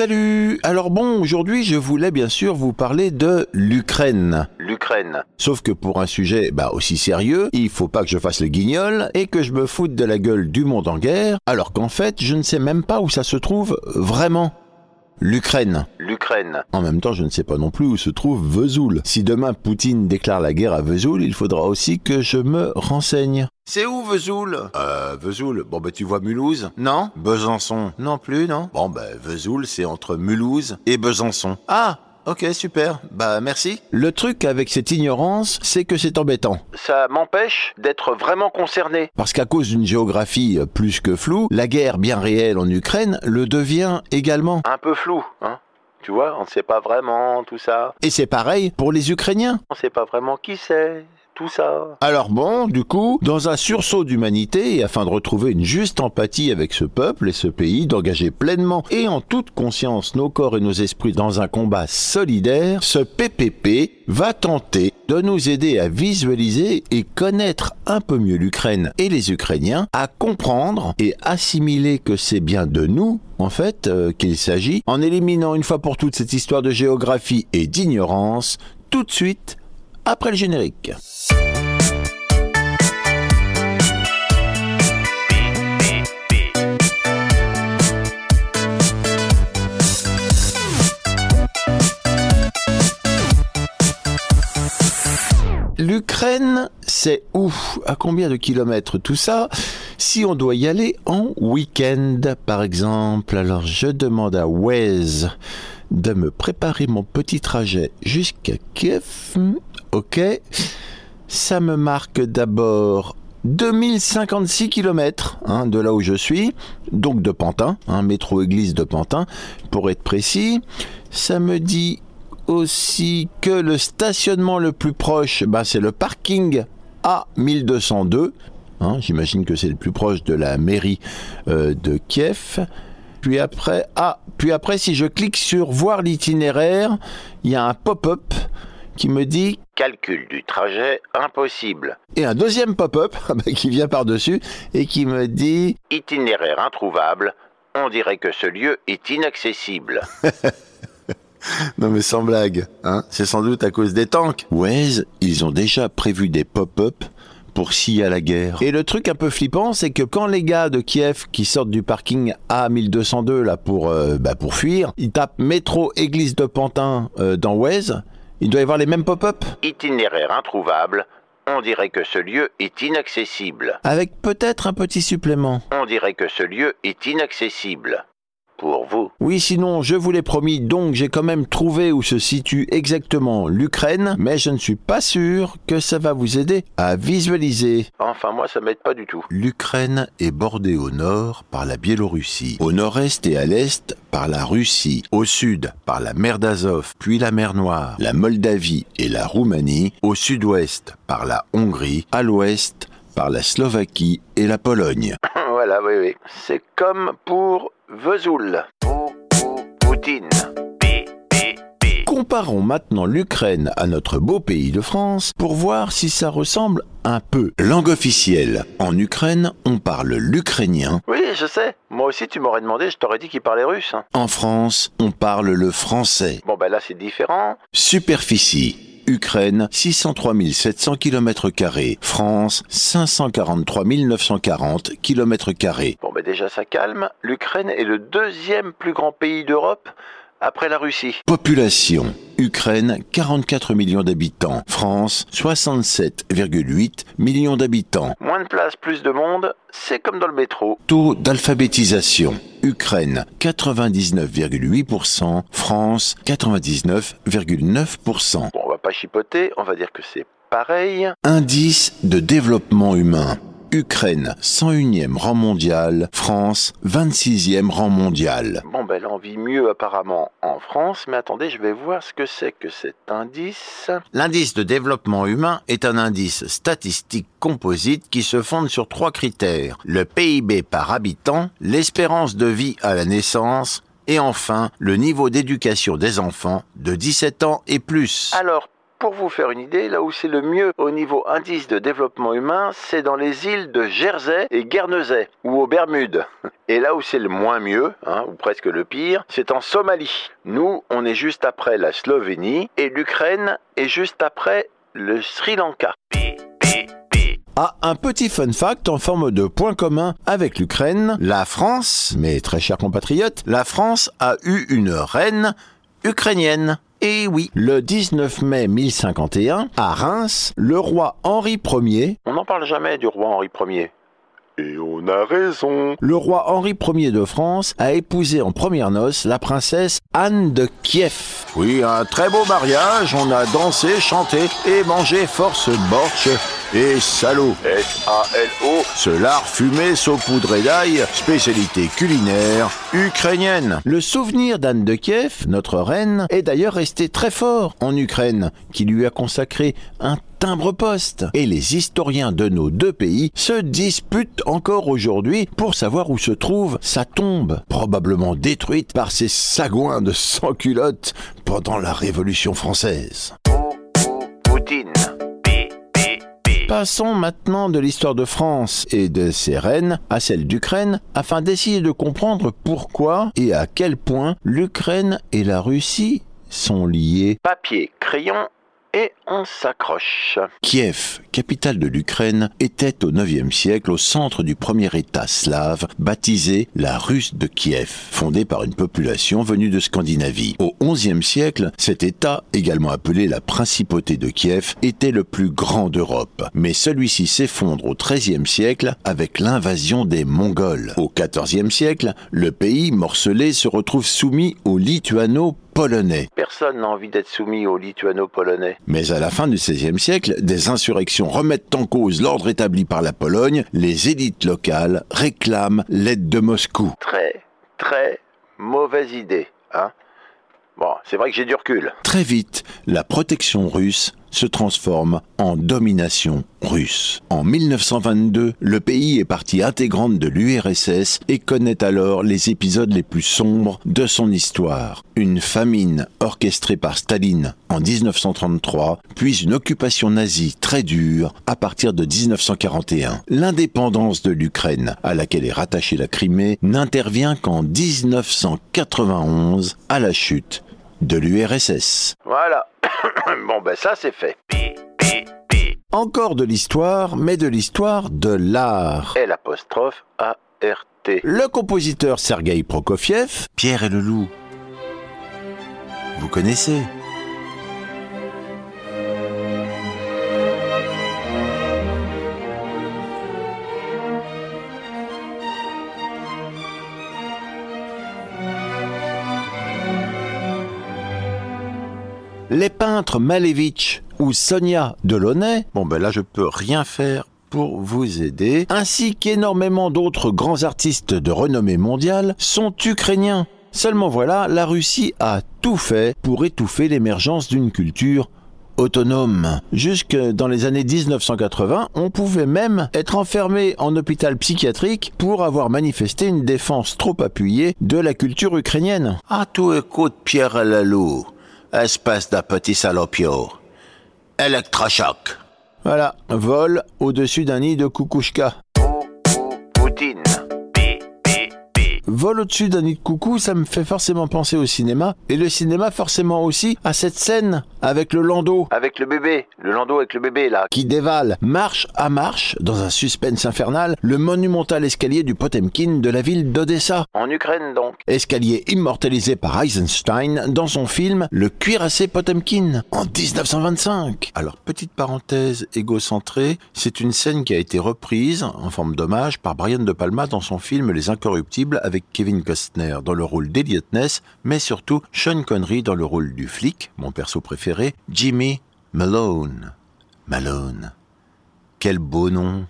Salut Alors bon, aujourd'hui je voulais bien sûr vous parler de l'Ukraine. L'Ukraine. Sauf que pour un sujet bah, aussi sérieux, il faut pas que je fasse le guignol et que je me foute de la gueule du monde en guerre, alors qu'en fait je ne sais même pas où ça se trouve vraiment. L'Ukraine. L'Ukraine. En même temps, je ne sais pas non plus où se trouve Vesoul. Si demain Poutine déclare la guerre à Vesoul, il faudra aussi que je me renseigne. C'est où Vesoul? Euh, Vesoul. Bon bah tu vois Mulhouse? Non Besançon Non plus, non Bon bah Vesoul, c'est entre Mulhouse et Besançon. Ah Ok, super. Bah merci. Le truc avec cette ignorance, c'est que c'est embêtant. Ça m'empêche d'être vraiment concerné. Parce qu'à cause d'une géographie euh, plus que floue, la guerre bien réelle en Ukraine le devient également. Un peu flou, hein tu vois, on ne sait pas vraiment tout ça. Et c'est pareil pour les Ukrainiens. On ne sait pas vraiment qui c'est, Alors bon, du coup, dans un sursaut d'humanité et afin de retrouver une juste empathie avec ce peuple et ce pays, d'engager pleinement et en toute conscience nos corps et nos esprits dans un combat solidaire, ce PPP va tenter de nous aider à visualiser et connaître un peu mieux l'Ukraine et les Ukrainiens, à comprendre et assimiler que c'est bien de nous en fait, euh, qu'il s'agit, en éliminant une fois pour toutes cette histoire de géographie et d'ignorance, tout de suite après le générique. L'Ukraine, c'est où À combien de kilomètres tout ça? Si on doit y aller en week-end, par exemple, alors je demande à Waze de me préparer mon petit trajet jusqu'à Kiev. Ok. Ça me marque d'abord 2056 km hein, de là où je suis, donc de Pantin, hein, métro église de Pantin, pour être précis. Ça me dit aussi que le stationnement le plus proche, bah, c'est le parking A1202. Hein, J'imagine que c'est le plus proche de la mairie euh, de Kiev. Puis après, ah, puis après, si je clique sur voir l'itinéraire, il y a un pop-up qui me dit calcul du trajet impossible. Et un deuxième pop-up bah, qui vient par-dessus et qui me dit itinéraire introuvable. On dirait que ce lieu est inaccessible. Non mais sans blague, hein c'est sans doute à cause des tanks. Waze, ils ont déjà prévu des pop-up pour s'il y a la guerre. Et le truc un peu flippant, c'est que quand les gars de Kiev qui sortent du parking A1202 là pour euh, bah, pour fuir, ils tapent métro église de Pantin euh, dans Waze, il doit y avoir les mêmes pop-up. Itinéraire introuvable. On dirait que ce lieu est inaccessible. Avec peut-être un petit supplément. On dirait que ce lieu est inaccessible pour vous. Oui, sinon, je vous l'ai promis, donc j'ai quand même trouvé où se situe exactement l'Ukraine, mais je ne suis pas sûr que ça va vous aider à visualiser. Enfin, moi, ça m'aide pas du tout. L'Ukraine est bordée au nord par la Biélorussie, au nord-est et à l'est par la Russie, au sud par la mer d'Azov, puis la mer Noire, la Moldavie et la Roumanie, au sud-ouest par la Hongrie, à l'ouest par la Slovaquie et la Pologne. Voilà, oui, oui. C'est comme pour Vesoul. Pou, pou, Poutine. Comparons maintenant l'Ukraine à notre beau pays de France pour voir si ça ressemble un peu. Langue officielle. En Ukraine, on parle l'ukrainien. Oui, je sais. Moi aussi, tu m'aurais demandé, je t'aurais dit qu'il parlait russe. En France, on parle le français. Bon, ben là, c'est différent. Superficie. Ukraine 603 700 km France 543 940 km Bon ben déjà ça calme, l'Ukraine est le deuxième plus grand pays d'Europe après la Russie. Population Ukraine 44 millions d'habitants, France 67,8 millions d'habitants. Moins de place, plus de monde, c'est comme dans le métro. Taux d'alphabétisation Ukraine 99,8%, France 99,9%. Bon, on va pas chipoter, on va dire que c'est pareil. Indice de développement humain. Ukraine 101e rang mondial, France 26e rang mondial. Bon ben là on vit mieux apparemment en France, mais attendez, je vais voir ce que c'est que cet indice. L'indice de développement humain est un indice statistique composite qui se fonde sur trois critères. Le PIB par habitant, l'espérance de vie à la naissance, et enfin le niveau d'éducation des enfants de 17 ans et plus. Alors pour vous faire une idée, là où c'est le mieux au niveau indice de développement humain, c'est dans les îles de Jersey et Guernesey, ou aux Bermudes. Et là où c'est le moins mieux, hein, ou presque le pire, c'est en Somalie. Nous, on est juste après la Slovénie, et l'Ukraine est juste après le Sri Lanka. Ah, un petit fun fact en forme de point commun avec l'Ukraine. La France, mes très chers compatriotes, la France a eu une reine ukrainienne. Et oui, le 19 mai 1051, à Reims, le roi Henri Ier... On n'en parle jamais du roi Henri Ier. Et on a raison. Le roi Henri Ier de France a épousé en première noces la princesse Anne de Kiev. Oui, un très beau mariage, on a dansé, chanté et mangé force borch et salaud. S-A-L-O. Ce lard fumé saupoudré d'ail, spécialité culinaire ukrainienne. Le souvenir d'Anne de Kiev, notre reine, est d'ailleurs resté très fort en Ukraine, qui lui a consacré un timbre-poste. Et les historiens de nos deux pays se disputent encore aujourd'hui pour savoir où se trouve sa tombe, probablement détruite par ces sagouins de sans-culottes pendant la Révolution française. Poutine. Passons maintenant de l'histoire de France et de ses reines à celle d'Ukraine afin d'essayer de comprendre pourquoi et à quel point l'Ukraine et la Russie sont liées. Papier, crayon et on s'accroche. Kiev, capitale de l'Ukraine, était au IXe siècle au centre du premier État slave baptisé la Russe de Kiev, fondé par une population venue de Scandinavie. Au XIe siècle, cet État, également appelé la Principauté de Kiev, était le plus grand d'Europe. Mais celui-ci s'effondre au XIIIe siècle avec l'invasion des Mongols. Au XIVe siècle, le pays morcelé se retrouve soumis aux Lituano polonais. Personne n'a envie d'être soumis aux lituano-polonais. Mais à la fin du XVIe siècle, des insurrections remettent en cause l'ordre établi par la Pologne. Les élites locales réclament l'aide de Moscou. Très, très mauvaise idée, hein Bon, c'est vrai que j'ai du recul. Très vite, la protection russe se transforme en domination russe. En 1922, le pays est partie intégrante de l'URSS et connaît alors les épisodes les plus sombres de son histoire. Une famine orchestrée par Staline en 1933, puis une occupation nazie très dure à partir de 1941. L'indépendance de l'Ukraine, à laquelle est rattachée la Crimée, n'intervient qu'en 1991 à la chute de l'URSS. Voilà. bon, ben ça c'est fait. Encore de l'histoire, mais de l'histoire de l'art. L apostrophe A R T. Le compositeur Sergei Prokofiev, Pierre et le loup. Vous connaissez Les peintres Malevich ou Sonia Delaunay, bon ben là je peux rien faire pour vous aider, ainsi qu'énormément d'autres grands artistes de renommée mondiale, sont ukrainiens. Seulement voilà, la Russie a tout fait pour étouffer l'émergence d'une culture autonome. Jusque dans les années 1980, on pouvait même être enfermé en hôpital psychiatrique pour avoir manifesté une défense trop appuyée de la culture ukrainienne. Ah, tout écoute Pierre Lalou espèce de salopio. Électrochoc. Voilà, vol au-dessus d'un nid de kukushka. Vol au-dessus d'un nid de coucou, ça me fait forcément penser au cinéma. Et le cinéma, forcément aussi, à cette scène avec le landau. Avec le bébé. Le landau avec le bébé, là. Qui dévale, marche à marche, dans un suspense infernal, le monumental escalier du Potemkin de la ville d'Odessa. En Ukraine, donc. Escalier immortalisé par Eisenstein dans son film Le cuirassé Potemkin, en 1925. Alors, petite parenthèse égocentrée, c'est une scène qui a été reprise, en forme d'hommage, par Brian De Palma dans son film Les Incorruptibles avec Kevin Costner dans le rôle d'Eliot Ness, mais surtout Sean Connery dans le rôle du flic, mon perso préféré, Jimmy Malone. Malone. Quel beau nom,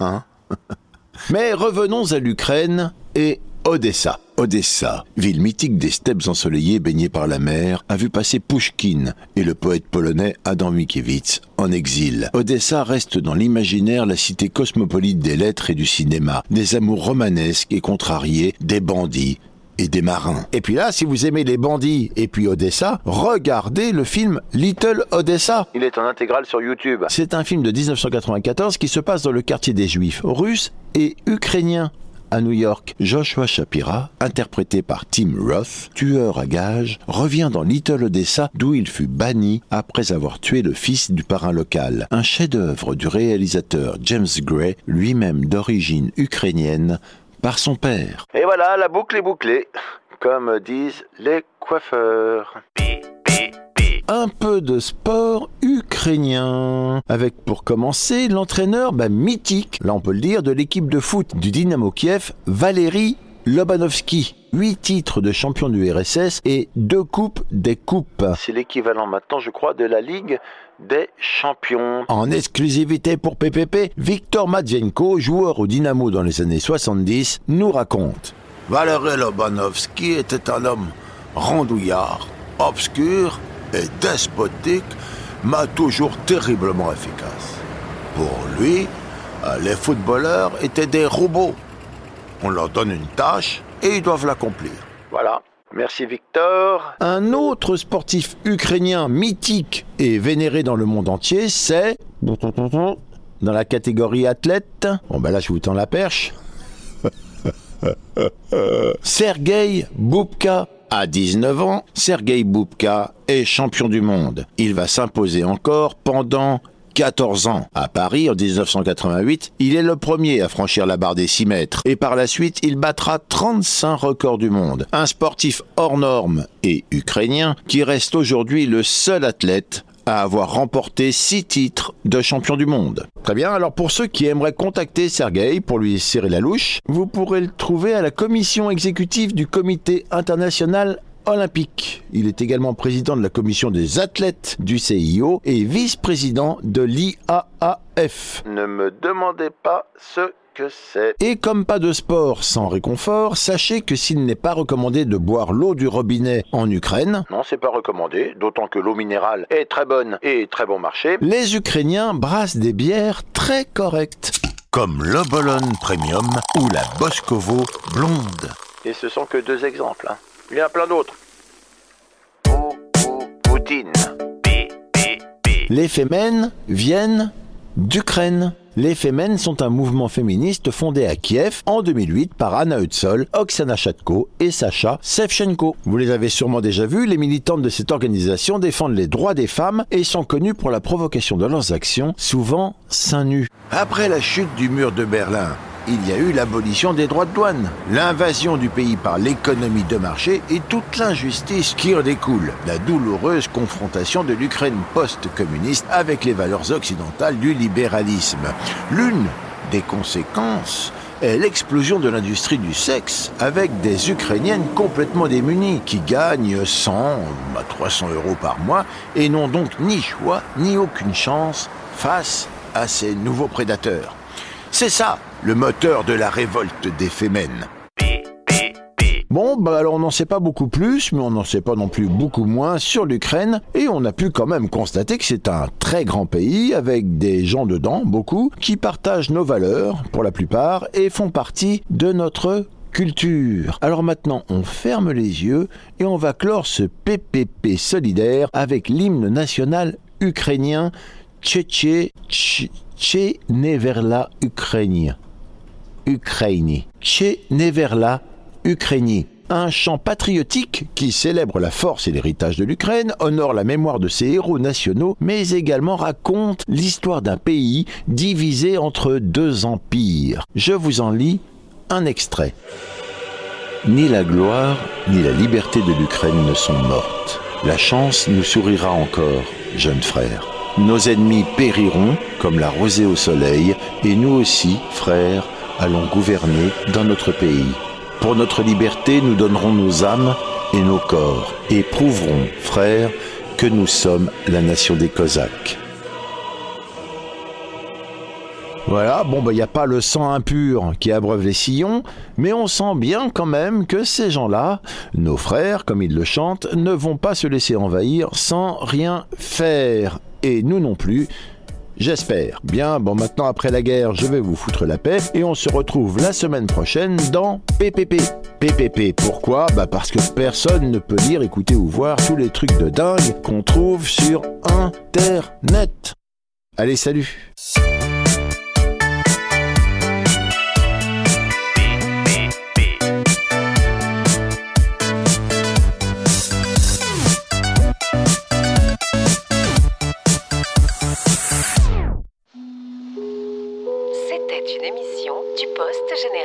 hein? Mais revenons à l'Ukraine et Odessa. Odessa, ville mythique des steppes ensoleillées baignées par la mer, a vu passer Pushkin et le poète polonais Adam Mickiewicz en exil. Odessa reste dans l'imaginaire la cité cosmopolite des lettres et du cinéma, des amours romanesques et contrariés, des bandits et des marins. Et puis là, si vous aimez les bandits et puis Odessa, regardez le film Little Odessa. Il est en intégrale sur YouTube. C'est un film de 1994 qui se passe dans le quartier des Juifs russes et ukrainiens à New York, Joshua Shapira, interprété par Tim Roth, tueur à gages, revient dans Little Odessa d'où il fut banni après avoir tué le fils du parrain local. Un chef-d'œuvre du réalisateur James Gray, lui-même d'origine ukrainienne, par son père. Et voilà, la boucle est bouclée, comme disent les coiffeurs un peu de sport ukrainien. Avec pour commencer l'entraîneur bah, mythique, là on peut le dire, de l'équipe de foot du Dynamo Kiev, Valérie Lobanovski. Huit titres de champion du RSS et deux coupes des coupes. C'est l'équivalent maintenant, je crois, de la Ligue des champions. En exclusivité pour PPP, Victor Matvienko, joueur au Dynamo dans les années 70, nous raconte. Valérie Lobanovski était un homme rondouillard, obscur et despotique, mais toujours terriblement efficace. Pour lui, euh, les footballeurs étaient des robots. On leur donne une tâche et ils doivent l'accomplir. Voilà. Merci Victor. Un autre sportif ukrainien mythique et vénéré dans le monde entier, c'est dans la catégorie athlète. Bon ben là je vous tends la perche. Sergei Boubka. À 19 ans, Sergei Boubka est champion du monde. Il va s'imposer encore pendant 14 ans. À Paris, en 1988, il est le premier à franchir la barre des 6 mètres. Et par la suite, il battra 35 records du monde. Un sportif hors norme et ukrainien qui reste aujourd'hui le seul athlète à avoir remporté six titres de champion du monde. Très bien, alors pour ceux qui aimeraient contacter Sergei pour lui serrer la louche, vous pourrez le trouver à la commission exécutive du comité international olympique. Il est également président de la commission des athlètes du CIO et vice-président de l'IAAF. Ne me demandez pas ce et comme pas de sport sans réconfort, sachez que s'il n'est pas recommandé de boire l'eau du robinet en Ukraine, non, c'est pas recommandé, d'autant que l'eau minérale est très bonne et très bon marché, les Ukrainiens brassent des bières très correctes. Comme l'Obolon Premium ou la Boskovo Blonde. Et ce sont que deux exemples. Hein. Il y en a plein d'autres. Poutine. Les Femen viennent d'Ukraine. Les Femen sont un mouvement féministe fondé à Kiev en 2008 par Anna Hutsol, Oksana Chatko et Sacha Sevchenko. Vous les avez sûrement déjà vus, les militantes de cette organisation défendent les droits des femmes et sont connues pour la provocation de leurs actions, souvent seins nus. Après la chute du mur de Berlin, il y a eu l'abolition des droits de douane, l'invasion du pays par l'économie de marché et toute l'injustice qui en découle, la douloureuse confrontation de l'Ukraine post-communiste avec les valeurs occidentales du libéralisme. L'une des conséquences est l'explosion de l'industrie du sexe, avec des Ukrainiennes complètement démunies, qui gagnent 100 à 300 euros par mois et n'ont donc ni choix ni aucune chance face à ces nouveaux prédateurs. C'est ça, le moteur de la révolte des Fémènes. Bon, bah alors on n'en sait pas beaucoup plus, mais on n'en sait pas non plus beaucoup moins sur l'Ukraine, et on a pu quand même constater que c'est un très grand pays, avec des gens dedans, beaucoup, qui partagent nos valeurs, pour la plupart, et font partie de notre culture. Alors maintenant, on ferme les yeux et on va clore ce PPP solidaire avec l'hymne national ukrainien Tchétché Neverla Ukraine. Ukraine. Neverla Ukraine. Un chant patriotique qui célèbre la force et l'héritage de l'Ukraine, honore la mémoire de ses héros nationaux, mais également raconte l'histoire d'un pays divisé entre deux empires. Je vous en lis un extrait. Ni la gloire, ni la liberté de l'Ukraine ne sont mortes. La chance nous sourira encore, jeunes frères. Nos ennemis périront comme la rosée au soleil, et nous aussi, frères, allons gouverner dans notre pays. Pour notre liberté, nous donnerons nos âmes et nos corps, et prouverons, frères, que nous sommes la nation des Cosaques. Voilà, bon, il bah, n'y a pas le sang impur qui abreuve les sillons, mais on sent bien quand même que ces gens-là, nos frères, comme ils le chantent, ne vont pas se laisser envahir sans rien faire et nous non plus, J'espère. Bien, bon maintenant après la guerre, je vais vous foutre la paix et on se retrouve la semaine prochaine dans PPP. PPP, pourquoi? Bah parce que personne ne peut lire, écouter ou voir tous les trucs de dingue qu'on trouve sur Internet. Allez, salut C'était